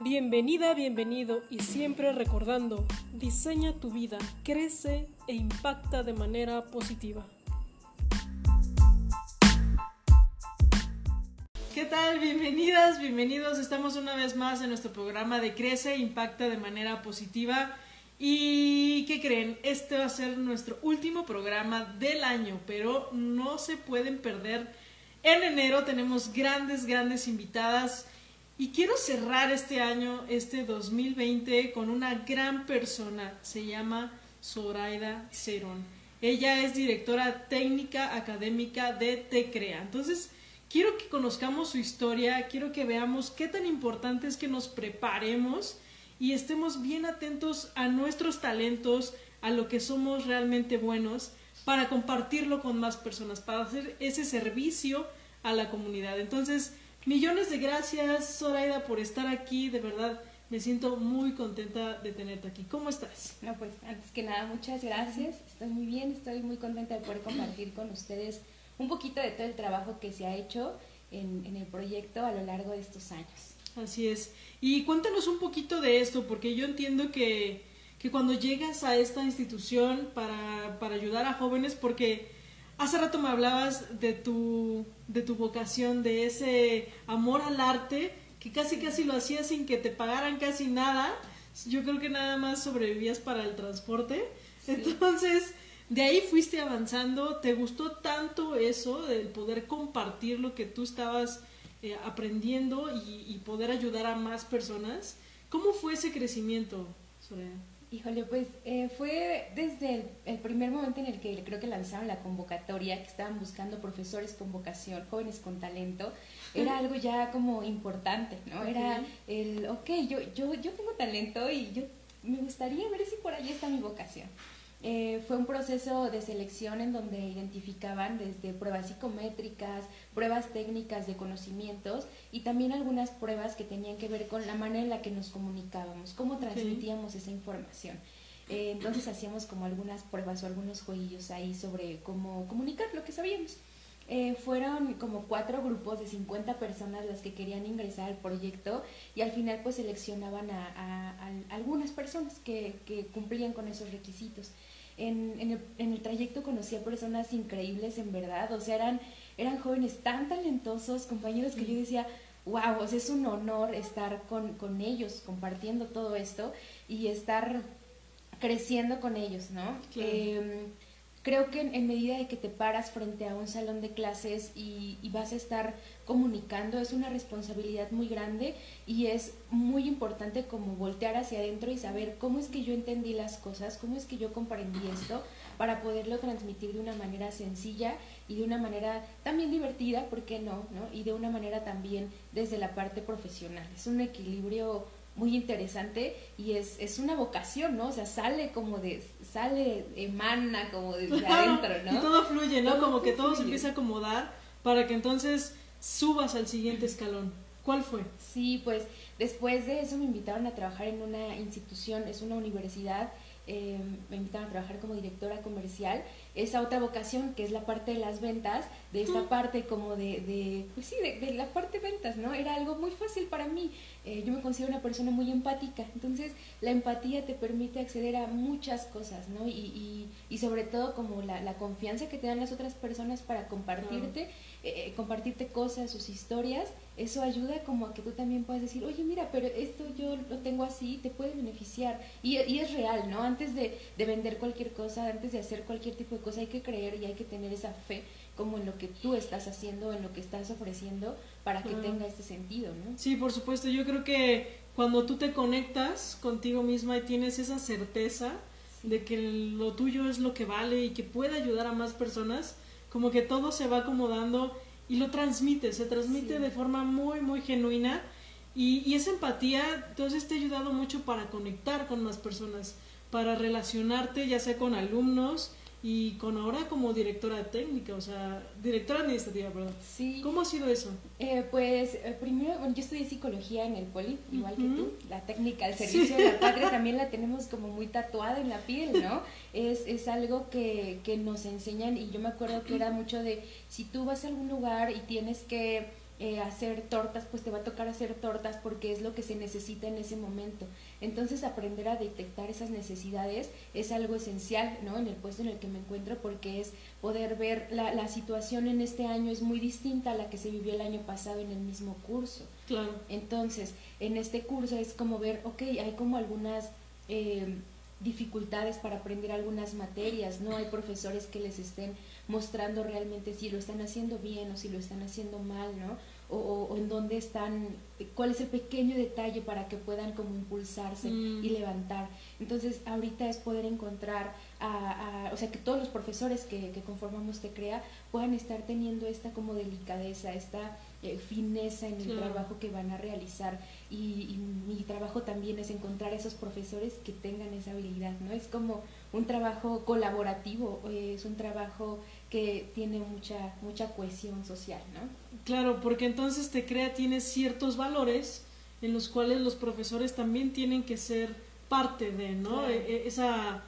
Bienvenida, bienvenido y siempre recordando, diseña tu vida, crece e impacta de manera positiva. ¿Qué tal? Bienvenidas, bienvenidos. Estamos una vez más en nuestro programa de Crece e Impacta de manera positiva. ¿Y qué creen? Este va a ser nuestro último programa del año, pero no se pueden perder. En enero tenemos grandes, grandes invitadas y quiero cerrar este año, este 2020, con una gran persona. Se llama Zoraida Cerón. Ella es directora técnica académica de TECREA. Entonces, quiero que conozcamos su historia, quiero que veamos qué tan importante es que nos preparemos y estemos bien atentos a nuestros talentos, a lo que somos realmente buenos, para compartirlo con más personas, para hacer ese servicio a la comunidad. Entonces, Millones de gracias, Zoraida, por estar aquí. De verdad, me siento muy contenta de tenerte aquí. ¿Cómo estás? No, pues antes que nada, muchas gracias. Estoy muy bien, estoy muy contenta de poder compartir con ustedes un poquito de todo el trabajo que se ha hecho en, en el proyecto a lo largo de estos años. Así es. Y cuéntanos un poquito de esto, porque yo entiendo que, que cuando llegas a esta institución para, para ayudar a jóvenes, porque Hace rato me hablabas de tu, de tu vocación, de ese amor al arte, que casi casi lo hacías sin que te pagaran casi nada. Yo creo que nada más sobrevivías para el transporte. Entonces, de ahí fuiste avanzando. ¿Te gustó tanto eso, del poder compartir lo que tú estabas eh, aprendiendo y, y, poder ayudar a más personas? ¿Cómo fue ese crecimiento, Soraya? Híjole, pues eh, fue desde el, primer momento en el que creo que lanzaron la convocatoria, que estaban buscando profesores con vocación, jóvenes con talento, era algo ya como importante, ¿no? Era el, ok, yo, yo, yo tengo talento y yo me gustaría ver si por ahí está mi vocación. Eh, fue un proceso de selección en donde identificaban desde pruebas psicométricas, pruebas técnicas de conocimientos y también algunas pruebas que tenían que ver con la manera en la que nos comunicábamos, cómo transmitíamos esa información. Eh, entonces hacíamos como algunas pruebas o algunos jueguillos ahí sobre cómo comunicar lo que sabíamos. Eh, fueron como cuatro grupos de 50 personas las que querían ingresar al proyecto y al final pues seleccionaban a, algunas personas que, que, cumplían con esos requisitos. En, en, el, en, el, trayecto conocí a personas increíbles en verdad, o sea, eran, eran jóvenes tan talentosos, compañeros que yo decía, wow, o sea, es un honor estar con, con ellos, compartiendo todo esto y estar creciendo con ellos, ¿no? Eh, creo que en, medida de que te paras frente a un salón de clases y, vas a estar comunicando, es una responsabilidad muy grande y es muy importante como voltear hacia adentro y saber cómo es que yo entendí las cosas, cómo es que yo comprendí esto para poderlo transmitir de una manera sencilla y de una manera también divertida, ¿por qué no? no? Y de una manera también desde la parte profesional. Es un equilibrio muy interesante y es, es una vocación, ¿no? O sea, sale como de, sale, emana como desde adentro, ¿no? Y todo fluye, ¿no? como que todo se empieza a acomodar para que entonces subas al siguiente escalón. ¿Cuál fue? Sí, pues después de eso me invitaron a trabajar en una institución, es una universidad, eh, me invitaron a trabajar como directora comercial esa otra vocación que es la parte de las ventas, de esta parte como de, de pues sí, de, la parte de ventas, ¿no? Era algo muy fácil para mí. Eh, yo me considero una persona muy empática, entonces la empatía te permite acceder a muchas cosas, ¿no? Y, y, y sobre todo como la, la, confianza que te dan las otras personas para compartirte, eh, compartirte cosas, sus historias, eso ayuda como a que tú también puedas decir, oye, mira, pero esto yo lo tengo así, te puede beneficiar. Y, y es real, ¿no? Antes de, de vender cualquier cosa, antes de hacer cualquier tipo de cosa, hay que creer y hay que tener esa fe como en lo que tú estás haciendo, en lo que estás ofreciendo, para que tenga este sentido, ¿no? Sí, por supuesto. Yo creo que cuando tú te conectas contigo misma y tienes esa certeza de que lo tuyo es lo que vale y que puede ayudar a más personas, como que todo se va acomodando y lo transmite, se transmite de forma muy, muy genuina. Y, y esa empatía, entonces te ha ayudado mucho para conectar con más personas, para relacionarte ya sea con alumnos, y con ahora como directora técnica, o sea, directora administrativa, perdón. Sí. ¿Cómo ha sido eso? Eh, pues eh, primero, yo estudié psicología en el poli, igual que tú. La técnica del servicio de la patria también la tenemos como muy tatuada en la piel, ¿no? Es, es algo que, nos enseñan y yo me acuerdo que era mucho de si tú vas a algún lugar y tienes que eh, hacer tortas, pues te va a tocar hacer tortas porque es lo que se necesita en ese momento. Entonces aprender a detectar esas necesidades es algo esencial, ¿no? En el puesto en el que me encuentro porque es poder ver la, la situación en este año es muy distinta a la que se vivió el año pasado en el mismo curso. Claro. Entonces, en este curso es como ver, ok, hay como algunas... Eh, dificultades para aprender algunas materias, no hay profesores que les estén mostrando realmente si lo están haciendo bien o si lo están haciendo mal, ¿no? O, en dónde están, cuál es el pequeño detalle para que puedan como impulsarse mm. y levantar. Entonces, ahorita es poder encontrar, a, o sea, que todos los profesores que, que conformamos Te Crea puedan estar teniendo esta como delicadeza, esta eh, fineza en el trabajo que van a realizar y, mi trabajo también es encontrar esos profesores que tengan esa habilidad, ¿no? Es como un trabajo colaborativo, eh, es un trabajo que tiene mucha, mucha cohesión social, ¿no? Claro, porque entonces te crea, tiene ciertos valores en los cuales los profesores también tienen que ser parte de, ¿no? E, e, esa,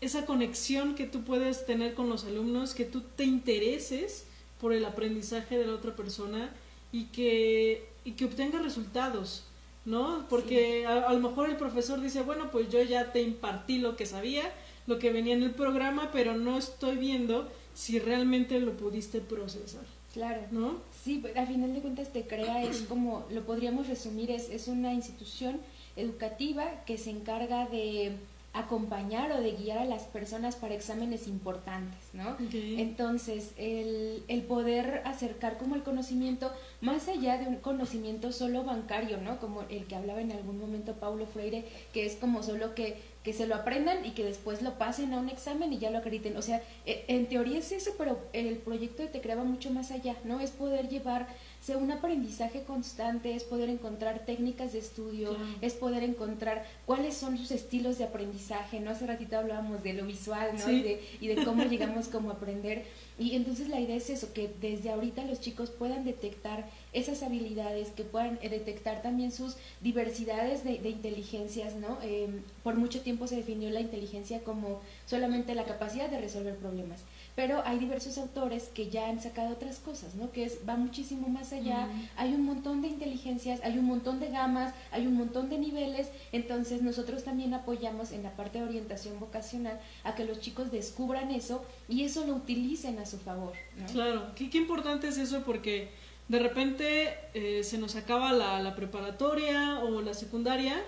esa conexión que tú puedes tener con los alumnos, que tú te intereses por el aprendizaje de la otra persona y que, y que obtenga resultados, ¿no? Porque a, lo mejor el profesor dice, bueno, pues yo ya te impartí lo que sabía, lo que venía en el programa, pero no estoy viendo si realmente lo pudiste procesar. Claro. ¿No? Sí, a final de cuentas te crea, es como, lo podríamos resumir, es, es una institución educativa que se encarga de acompañar o de guiar a las personas para exámenes importantes, ¿no? Entonces, el, el, poder acercar como el conocimiento más allá de un conocimiento solo bancario, ¿no? Como el que hablaba en algún momento Paulo Freire, que es como solo que, que se lo aprendan y que después lo pasen a un examen y ya lo acrediten. O sea, e, en teoría es eso, pero el proyecto Te Creaba mucho más allá, ¿no? Es poder llevar sea un aprendizaje constante, es poder encontrar técnicas de estudio, es poder encontrar cuáles son sus estilos de aprendizaje, ¿no? Hace ratito hablábamos de lo visual, ¿no? Y, de, y de cómo llegamos como a aprender. Y entonces la idea es eso, que desde ahorita los chicos puedan detectar esas habilidades, que puedan eh, detectar también sus diversidades de, inteligencias, ¿no? Em, por mucho tiempo se definió la inteligencia como solamente la capacidad de resolver problemas pero hay diversos autores que ya han sacado otras cosas, ¿no? Que es, va muchísimo más allá, hay un montón de inteligencias, hay un montón de gamas, hay un montón de niveles, entonces nosotros también apoyamos en la parte de orientación vocacional a que los chicos descubran eso y eso lo utilicen a su favor, ¿no? Claro, qué, qué importante es eso porque de repente eh, se nos acaba la, la preparatoria o la secundaria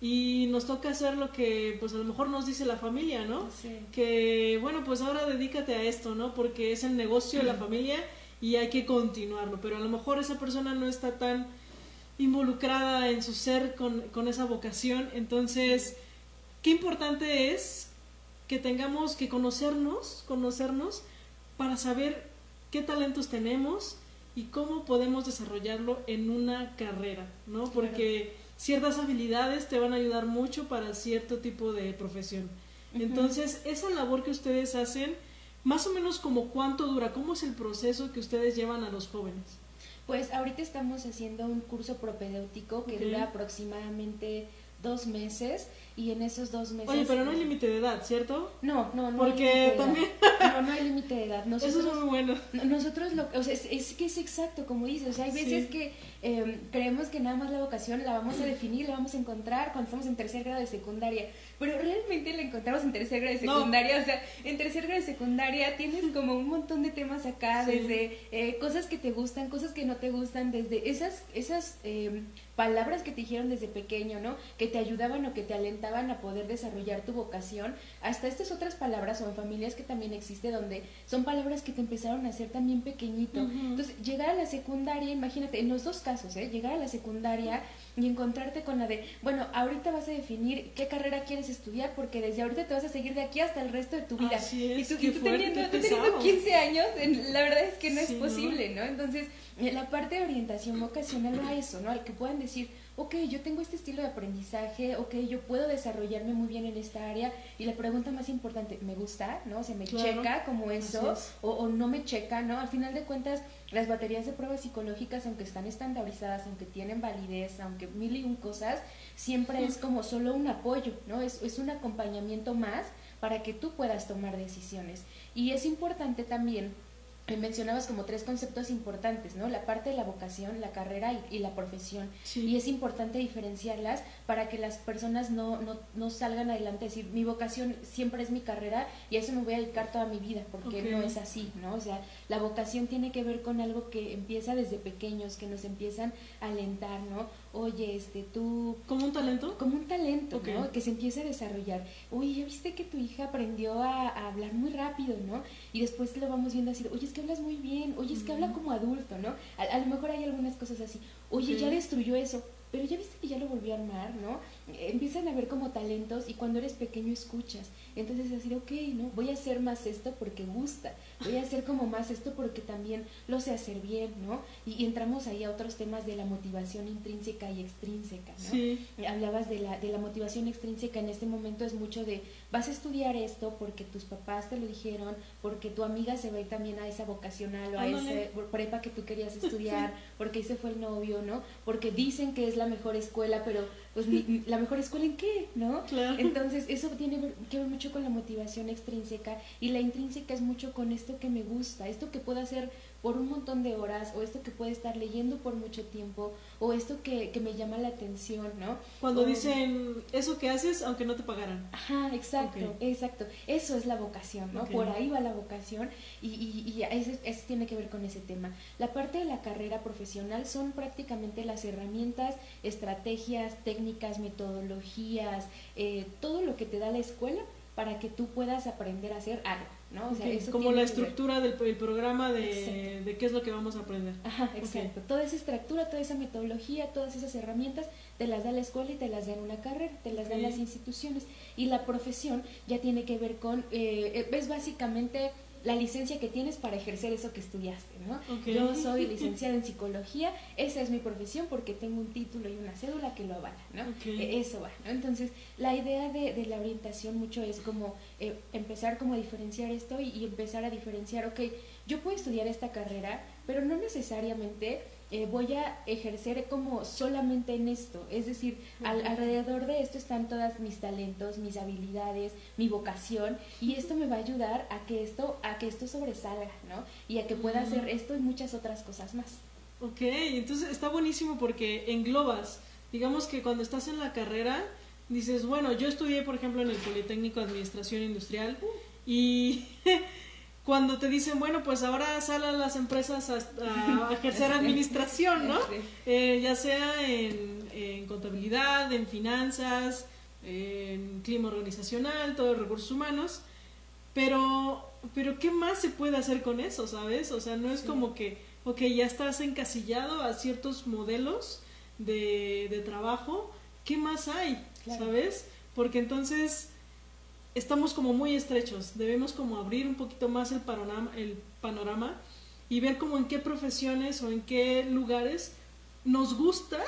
y nos toca hacer lo que pues a lo mejor nos dice la familia, ¿no? Que bueno, pues ahora dedícate a esto, ¿no? Porque es el negocio de la familia y hay que continuarlo, pero a lo mejor esa persona no está tan involucrada en su ser con, con esa vocación, entonces, qué importante es que tengamos que conocernos, conocernos para saber qué talentos tenemos y cómo podemos desarrollarlo en una carrera, ¿no? Porque ciertas habilidades te van a ayudar mucho para cierto tipo de profesión. Entonces, esa labor que ustedes hacen, más o menos como cuánto dura, cómo es el proceso que ustedes llevan a los jóvenes. Pues ahorita estamos haciendo un curso propedéutico que dura aproximadamente dos meses y en esos dos meses... Oye, pero no hay límite de edad, ¿cierto? No, no, no. Porque también... No, no hay límite de edad. Eso es muy bueno. Nosotros, lo, o sea, es, que es exacto, como dices, o sea, hay veces que em, creemos que nada más la vocación la vamos a definir, la vamos a encontrar cuando estamos en tercer grado de secundaria, pero realmente la encontramos en tercer grado de secundaria, o sea, en tercer grado de secundaria tienes como un montón de temas acá, desde eh, cosas que te gustan, cosas que no te gustan, desde esas, esas eh, palabras que te dijeron desde pequeño, ¿no? Que te ayudaban o que te alentaban a poder desarrollar tu vocación, hasta estas otras palabras o en familias que también existe donde son palabras que te empezaron a hacer también pequeñito. Entonces, llegar a la secundaria, imagínate, en los dos casos, ¿eh? Llegar a la secundaria y encontrarte con la de, bueno, ahorita vas a definir qué carrera quieres estudiar porque desde ahorita te vas a seguir de aquí hasta el resto de tu vida. y tú, teniendo, 15 años, la verdad es que no es posible, ¿no? Entonces, la parte de orientación vocacional va a eso, ¿no? Al que puedan decir, ok, yo tengo este estilo de aprendizaje, ok, yo puedo desarrollarme muy bien en esta área. Y la pregunta más importante, ¿me gusta? ¿No? ¿Se me checa como eso? O, no me checa? ¿No? Al final de cuentas, las baterías de pruebas psicológicas, aunque están estandarizadas, aunque tienen validez, aunque mil y un cosas, siempre es como solo un apoyo, ¿no? Es, es un acompañamiento más para que tú puedas tomar decisiones. Y es importante también mencionabas como tres conceptos importantes, ¿no? La parte de la vocación, la carrera y, la profesión. Y es importante diferenciarlas para que las personas no, no, no salgan adelante decir, mi vocación siempre es mi carrera y a eso me voy a dedicar toda mi vida, porque no es así, ¿no? O sea, la vocación tiene que ver con algo que empieza desde pequeños, que nos empiezan a alentar, ¿no? Oye, este, tú... ¿Como un talento? Como un talento, ¿no? Que se empiece a desarrollar. Oye, ya viste que tu hija aprendió a, a hablar muy rápido, ¿no? Y después lo vamos viendo así, oye, es que hablas muy bien, oye, es que habla como adulto, ¿no? A, lo mejor hay algunas cosas así, oye, ya destruyó eso, pero ya viste que ya lo volvió a armar, ¿no? Empiezan a ver como talentos y cuando eres pequeño escuchas. Entonces es decir, ok, ¿no? Voy a hacer más esto porque gusta, voy a hacer como más esto porque también lo sé hacer bien, ¿no? Y, entramos ahí a otros temas de la motivación intrínseca y extrínseca, ¿no? Sí. Hablabas de la, de la motivación extrínseca, en este momento es mucho de, vas a estudiar esto porque tus papás te lo dijeron, porque tu amiga se ir también a esa vocacional o a esa prepa que tú querías estudiar, porque ese fue el novio, ¿no? Porque dicen que es la mejor escuela, pero pues la mejor escuela en qué, ¿no? Entonces eso tiene que ver mucho con la motivación extrínseca y la intrínseca es mucho con esto que me gusta, esto que puedo hacer por un montón de horas o esto que puede estar leyendo por mucho tiempo o esto que, que me llama la atención, ¿no? Cuando dicen eso que haces aunque no te pagaran. Ajá, exacto, exacto. Eso es la vocación, ¿no? Por ahí va la vocación y, y, y eso, tiene que ver con ese tema. La parte de la carrera profesional son prácticamente las herramientas, estrategias, técnicas, metodologías, eh, todo lo que te da la escuela para que tú puedas aprender a hacer algo. ¿No? como la estructura del, programa de, de, qué es lo que vamos a aprender. Ajá, exacto. Toda esa estructura, toda esa metodología, todas esas herramientas te las da la escuela y te las dan una carrera, te las dan las instituciones. Y la profesión ya tiene que ver con, eh, es básicamente la licencia que tienes para ejercer eso que estudiaste, ¿no? Yo soy licenciada en psicología, esa es mi profesión porque tengo un título y una cédula que lo avala, ¿no? E, eso va, ¿no? Entonces, la idea de, de la orientación mucho es como eh, empezar como a diferenciar esto y, y empezar a diferenciar, ok, yo puedo estudiar esta carrera, pero no necesariamente eh, voy a ejercer como solamente en esto. Es decir, alrededor de esto están todas mis talentos, mis habilidades, mi vocación, y esto me va a ayudar a que esto, a que esto sobresalga, ¿no? Y a que pueda hacer esto y muchas otras cosas más. Ok, entonces está buenísimo porque englobas, digamos que cuando estás en la carrera, dices, bueno, yo estudié, por ejemplo, en el Politécnico de Administración Industrial y cuando te dicen, bueno, pues ahora salen las empresas a, ejercer administración, ¿no? Eh, ya sea en, en, contabilidad, en finanzas, en clima organizacional, todos los recursos humanos, pero, pero ¿qué más se puede hacer con eso, sabes? O sea, no es como que, ok, ya estás encasillado a ciertos modelos de, de trabajo, ¿qué más hay, sabes? Porque entonces estamos como muy estrechos, debemos como abrir un poquito más el panorama, el panorama y ver como en qué profesiones o en qué lugares nos gusta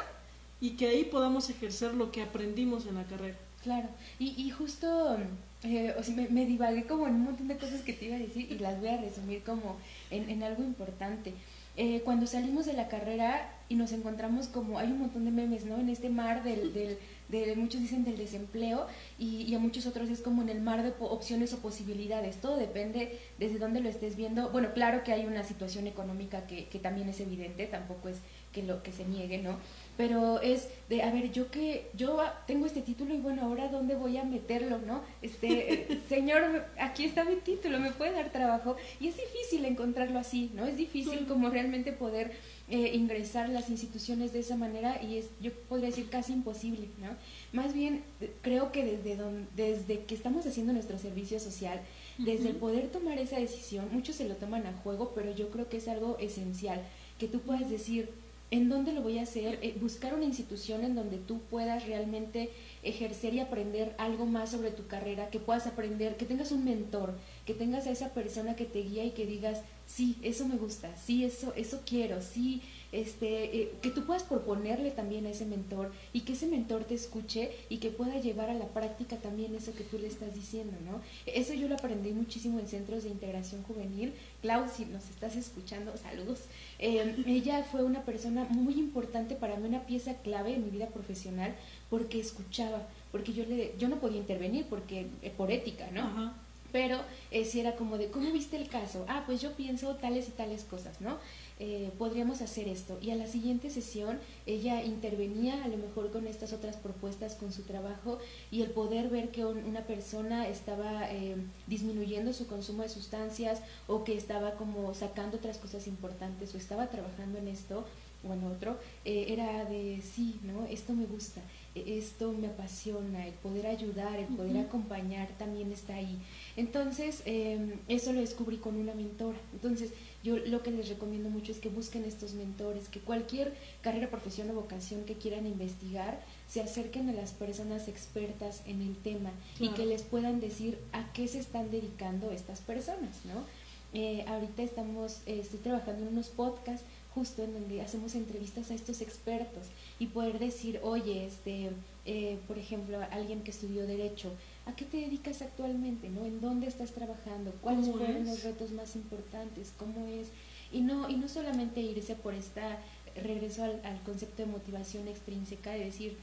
y que ahí podamos ejercer lo que aprendimos en la carrera. Claro, y, y justo eh, o sea, me, me, divagué como en un montón de cosas que te iba a decir y las voy a resumir como en, en algo importante. Eh, cuando salimos de la carrera y nos encontramos como, hay un montón de memes, ¿no? En este mar del, del, de, muchos dicen del desempleo y, y, a muchos otros es como en el mar de opciones o posibilidades. Todo depende desde dónde lo estés viendo. Bueno, claro que hay una situación económica que, que también es evidente, tampoco es que lo que se niegue, ¿no? Pero es de, a ver, yo que yo tengo este título y bueno, ahora dónde voy a meterlo, ¿no? Este, señor, aquí está mi título, me puede dar trabajo y es difícil encontrarlo así, ¿no? Es difícil como realmente poder eh, ingresar las instituciones de esa manera y es, yo podría decir, casi imposible, ¿no? Más bien, creo que desde, donde, desde que estamos haciendo nuestro servicio social, desde el poder tomar esa decisión, muchos se lo toman a juego, pero yo creo que es algo esencial, que tú puedas decir, ¿En dónde lo voy a hacer? Eh, buscar una institución en donde tú puedas realmente ejercer y aprender algo más sobre tu carrera, que puedas aprender, que tengas un mentor, que tengas a esa persona que te guía y que digas, sí, eso me gusta, sí, eso, eso quiero, sí, este, eh, que tú puedas proponerle también a ese mentor y que ese mentor te escuche y que pueda llevar a la práctica también eso que tú le estás diciendo, ¿no? Eso yo lo aprendí muchísimo en centros de integración juvenil. Clau, si nos estás escuchando, saludos. Em, ella fue una persona muy importante para mí, una pieza clave en mi vida profesional porque escuchaba, porque yo le, yo no podía intervenir porque eh, por ética, ¿no? pero eh, si era como de, ¿cómo viste el caso? Ah, pues yo pienso tales y tales cosas, ¿no? Eh, podríamos hacer esto. Y a la siguiente sesión ella intervenía a lo mejor con estas otras propuestas, con su trabajo y el poder ver que una persona estaba eh, disminuyendo su consumo de sustancias o que estaba como sacando otras cosas importantes o estaba trabajando en esto o en otro, eh, era de sí, ¿no? Esto me gusta, e, esto me apasiona, el poder ayudar, el poder acompañar también está ahí. Entonces, em, eso lo descubrí con una mentora. Entonces, yo lo que les recomiendo mucho es que busquen estos mentores, que cualquier carrera, profesión o vocación que quieran investigar, se acerquen a las personas expertas en el tema y que les puedan decir a qué se están dedicando estas personas, ¿no? Eh, ahorita estamos, eh, estoy trabajando en unos podcasts justo en donde hacemos entrevistas a estos expertos y poder decir, oye, este, eh, por ejemplo, alguien que estudió derecho, ¿a qué te dedicas actualmente? ¿no? ¿En dónde estás trabajando? ¿Cuáles fueron los retos más importantes? ¿Cómo es? Y no, y no solamente irse por esta, regreso al, al concepto de motivación extrínseca, de decir,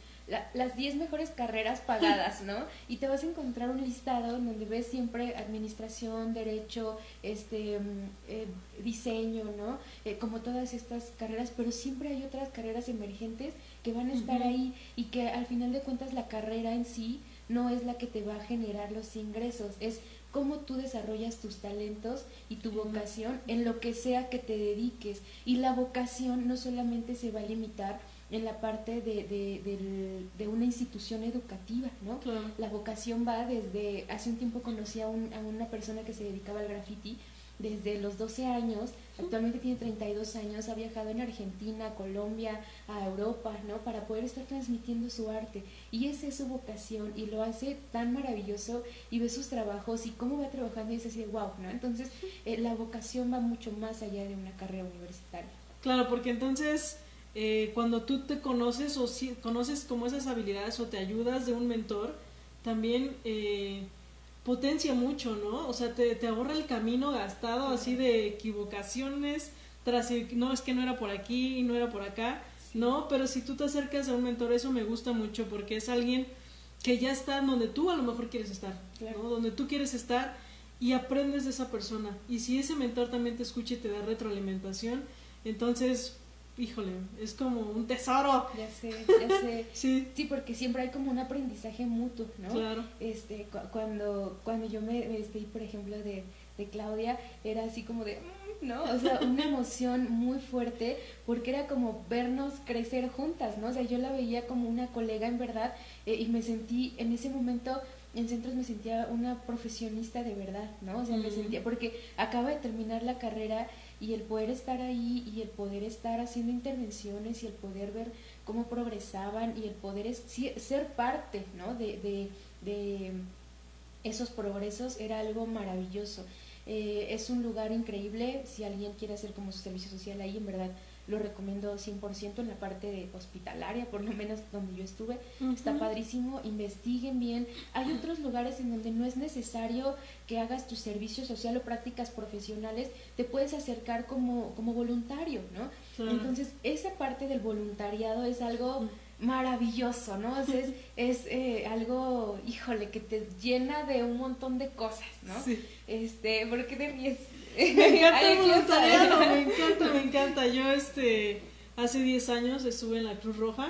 las 10 mejores carreras pagadas, ¿no? Y te vas a encontrar un listado en donde ves siempre administración, derecho, este, mm, eh, diseño, ¿no? Eh, como todas estas carreras, pero siempre hay otras carreras emergentes que van a estar ahí y que al final de cuentas la carrera en sí no es la que te va a generar los ingresos, es cómo tú desarrollas tus talentos y tu vocación en lo que sea que te dediques. Y la vocación no solamente se va a limitar en la parte de, de, de, una institución educativa, ¿no? La vocación va desde, hace un tiempo conocí a, un, a, una persona que se dedicaba al graffiti desde los 12 años, actualmente tiene 32 años, ha viajado en Argentina, Colombia, a Europa, ¿no? Para poder estar transmitiendo su arte. Y esa es su vocación y lo hace tan maravilloso y ve sus trabajos y cómo va trabajando y es así, wow, ¿no? Entonces, eh, la vocación va mucho más allá de una carrera universitaria. Claro, porque entonces eh, cuando tú te conoces o si, conoces como esas habilidades o te ayudas de un mentor, también eh, potencia mucho, ¿no? O sea, te, te, ahorra el camino gastado así de equivocaciones, tras, no, es que no era por aquí y no era por acá, ¿no? Pero si tú te acercas a un mentor, eso me gusta mucho porque es alguien que ya está donde tú a lo mejor quieres estar, ¿no? Donde tú quieres estar y aprendes de esa persona. Y si ese mentor también te escucha y te da retroalimentación, entonces híjole, es como un tesoro. Ya sé, ya sé. sí. sí, porque siempre hay como un aprendizaje mutuo, ¿no? Claro. Este, cuando, cuando yo me, despedí, por ejemplo, de, de Claudia, era así como de, mm", ¿no? O sea, una emoción muy fuerte, porque era como vernos crecer juntas, ¿no? O sea, yo la veía como una colega en verdad, eh, y me sentí en ese momento en centros me sentía una profesionista de verdad, ¿no? O sea, me sentía, porque acaba de terminar la carrera y el poder estar ahí y el poder estar haciendo intervenciones y el poder ver cómo progresaban y el poder ser parte ¿no? de, de, esos progresos era algo maravilloso. Eh, es un lugar increíble, si alguien quiere hacer como su servicio social ahí, en verdad lo recomiendo 100% en la parte de hospitalaria, por lo menos donde yo estuve. Está padrísimo, investiguen bien. Hay otros lugares en donde no es necesario que hagas tu servicio social o prácticas profesionales, te puedes acercar como, como voluntario, ¿no? Entonces, esa parte del voluntariado es algo maravilloso, ¿no? es, es eh, algo, híjole, que te llena de un montón de cosas, ¿no? Sí. Este, porque de mí es me encanta el voluntariado, me encanta, me encanta. Yo este hace 10 años estuve en la Cruz Roja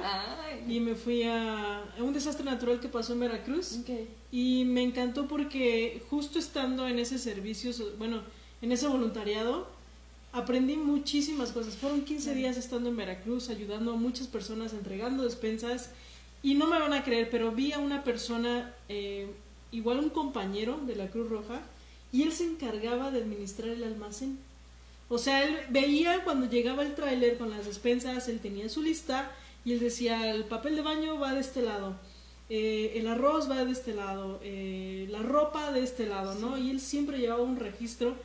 y me fui a, un desastre natural que pasó en Veracruz. Y me encantó porque justo estando en ese servicio, bueno, en ese voluntariado, aprendí muchísimas cosas. Fueron 15 días estando en Veracruz, ayudando a muchas personas, entregando despensas. Y no me van a creer, pero vi a una persona, eh, igual un compañero de la Cruz Roja, y él se encargaba de administrar el almacén. O sea, él veía cuando llegaba el tráiler con las despensas, él tenía su lista y él decía, el papel de baño va de este lado, eh, el arroz va de este lado, eh, la ropa de este lado, ¿no? Y él siempre llevaba un registro,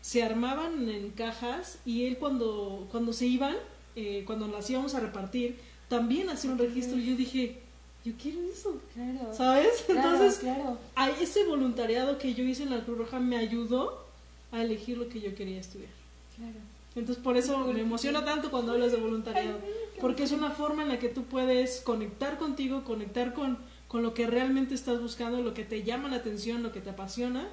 se armaban en cajas y él cuando, cuando se iban, eh, cuando las íbamos a repartir, también hacía un registro y yo dije, yo quiero eso. Claro. ¿Sabes? Entonces, claro. ese voluntariado que yo hice en la Cruz Roja me ayudó a elegir lo que yo quería estudiar. Claro. Entonces, por eso me emociona tanto cuando hablas de voluntariado. porque es una forma en la que tú puedes conectar contigo, conectar con, con lo que realmente estás buscando, lo que te llama la atención, lo que te apasiona.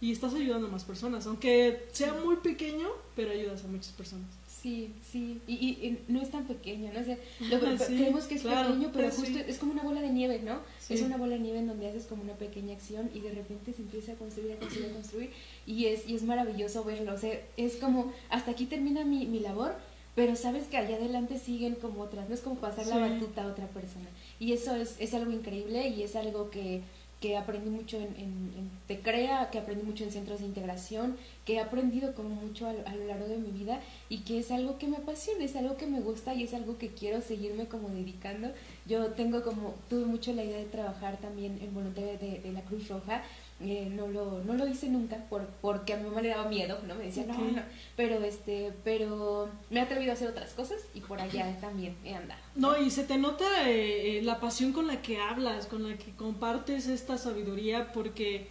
y estás ayudando a más personas, aunque sea muy pequeño, pero ayudas a muchas personas. Sí, sí, y, y, no es tan pequeño, ¿no? O sea, lo, creemos que es pequeño, pero justo es como una bola de nieve, ¿no? Es una bola de nieve en donde haces como una pequeña acción y de repente se empieza a construir, a construir, a construir y es, y es maravilloso verlo, o sea, es como, hasta aquí termina mi, mi labor, pero sabes que allá adelante siguen como otras, no es como pasar la batuta a otra persona. Y eso es, es algo increíble y es algo que que aprendí mucho en, en, Te Crea, que aprendí mucho en centros de integración, que he aprendido como mucho a, lo largo de mi vida y que es algo que me apasiona, es algo que me gusta y es algo que quiero seguirme como dedicando. Yo tengo como, tuve mucho la idea de trabajar también en voluntariado de, de la Cruz Roja eh, no, lo, no lo hice nunca por, porque a mi mamá le daba miedo, ¿no? Me decía, no, no, pero, este, pero me he atrevido a hacer otras cosas y por allá también he andado. No, y se te nota eh, eh, la pasión con la que hablas, con la que compartes esta sabiduría, porque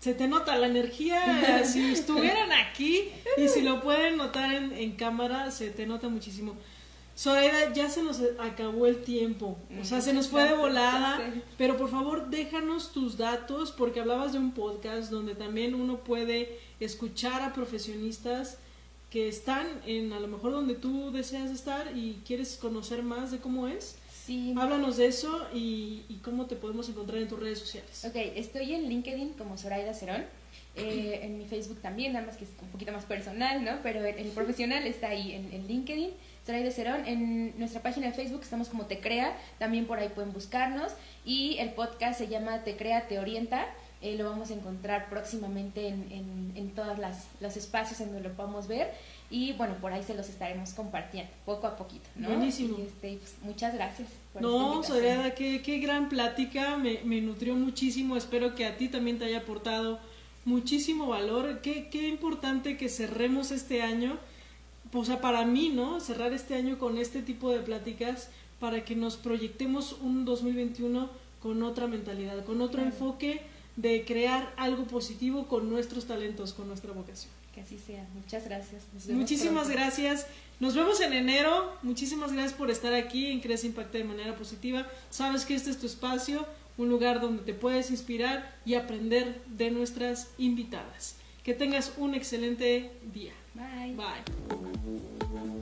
se te nota la energía, si estuvieran aquí y si lo pueden notar en, en cámara, se te nota muchísimo. Zoraida, ya se nos acabó el tiempo, o sea, se nos fue de volada, pero por favor déjanos tus datos porque hablabas de un podcast donde también uno puede escuchar a profesionistas que están en a lo mejor donde tú deseas estar y quieres conocer más de cómo es. Sí. Háblanos de eso y, cómo te podemos encontrar en tus redes sociales. Ok, estoy en LinkedIn como Zoraida Cerón. Eh, en mi Facebook también, nada más que es un poquito más personal, ¿no? Pero el, profesional está ahí en, en LinkedIn. Trae Cerón. En nuestra página de Facebook estamos como Te Crea, también por ahí pueden buscarnos. Y el podcast se llama Te Crea, Te Orienta. Eh, lo vamos a encontrar próximamente en, en, en todos los espacios en donde lo podamos ver. Y bueno, por ahí se los estaremos compartiendo poco a poquito. ¿no? Buenísimo. este, pues, muchas gracias. Por no, Soledad, qué, qué gran plática. Me, me nutrió muchísimo. Espero que a ti también te haya aportado muchísimo valor. Qué, qué importante que cerremos este año o sea, para mí, ¿no? Cerrar este año con este tipo de pláticas para que nos proyectemos un 2021 con otra mentalidad, con otro enfoque de crear algo positivo con nuestros talentos, con nuestra vocación. Que así sea. Muchas gracias. Muchísimas gracias. Nos vemos en enero. Muchísimas gracias por estar aquí en Crece Impacta de manera positiva. Sabes que este es tu espacio, un lugar donde te puedes inspirar y aprender de nuestras invitadas. Que tengas un excelente día. Bye. Bye.